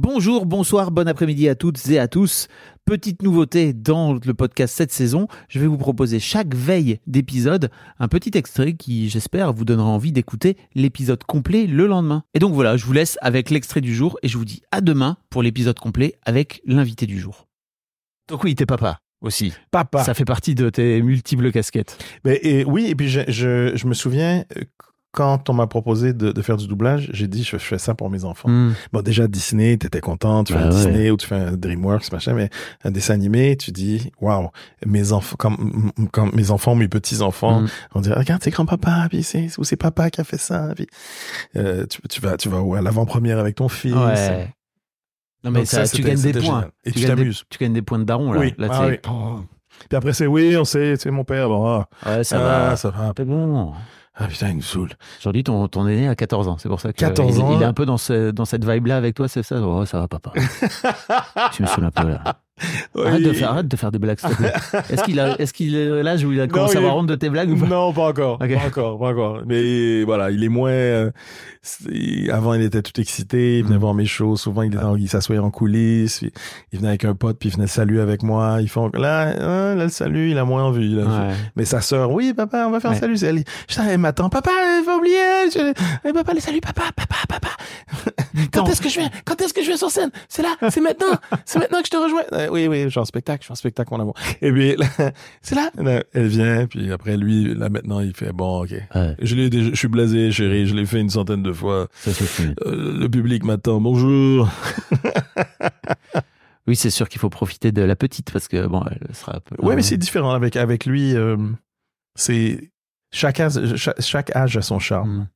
Bonjour, bonsoir, bon après-midi à toutes et à tous. Petite nouveauté dans le podcast cette saison, je vais vous proposer chaque veille d'épisode un petit extrait qui, j'espère, vous donnera envie d'écouter l'épisode complet le lendemain. Et donc voilà, je vous laisse avec l'extrait du jour et je vous dis à demain pour l'épisode complet avec l'invité du jour. Donc oui, t'es papa aussi. Papa. Ça fait partie de tes multiples casquettes. Ben, et, oui, et puis je, je, je me souviens, euh, quand on m'a proposé de, de faire du doublage, j'ai dit, je, je fais ça pour mes enfants. Hmm. Bon, déjà, Disney, t'étais content, tu fais Bah un ouais. Disney ou tu fais un DreamWorks, machin, mais un dessin animé, tu dis, waouh, mes enfants, comme, comme mes enfants, mes petits-enfants, Mm. on dirait, regarde, c'est grand-papa, puis c'est, ou c'est papa qui a fait ça, puis, euh, tu, tu vas, tu vas à l'avant-première avec ton fils. Ouais. Non mais Donc ça, ça, tu gagnes des points. génial. Et tu t'amuses. Tu gagnes des points de daron là. Oui. Là, Ah c'est- Puis après, c'est, oui, on sait, c'est mon père, bon, ah, Ouais, ça ah, va. ça va. C'est bon. Ah, putain, il me saoule. Aujourd'hui, ton, ton aîné a 14 ans. C'est pour ça que 14 il, ans. il est un peu dans, ce, dans cette vibe-là avec toi, c'est ça? Oh, ça va, papa. tu me saoules un peu là. Arrête, de faire, arrête de faire des blagues. Est-ce qu'il a, est-ce qu'il est l'âge où il a commencé il à avoir honte de tes blagues ou pas? Non, pas encore, Ok. pas encore, pas encore. Mais voilà, il est moins. euh, avant, il était tout excité. Il venait Mm. voir mes shows. Souvent, il, était en- il s'assoyait en coulisses. puis il venait avec un pote, puis il venait saluer avec moi. Ils font là, hein, là le salut, il a moins envie. Là. Ouais. Mais sa sœur, oui, papa, on va faire Ouais. un salut. Elle, Putain, elle m'attend. Papa, il va oublier. Je... Eh, papa, le salut, papa, papa, papa. Quand est-ce que je viens Quand est-ce que je viens sur scène? C'est là, c'est maintenant, c'est maintenant que je te rejoins. Oui, oui, je suis en spectacle, je suis en spectacle, mon amour. Et puis, c'est là. Là, Elle vient, puis après lui, là maintenant, il fait bon, ok. Ouais, Je l'ai, déjà- je suis blasé, chérie. Je l'ai fait une centaine de fois. ça suffit. Euh, le public m'attend. Bonjour. Oui, c'est sûr qu'il faut profiter de la petite parce que bon, elle sera un peu. Ouais, mais c'est différent avec avec lui. euh, c'est chaque âge, chaque, chaque âge a son charme. Mm.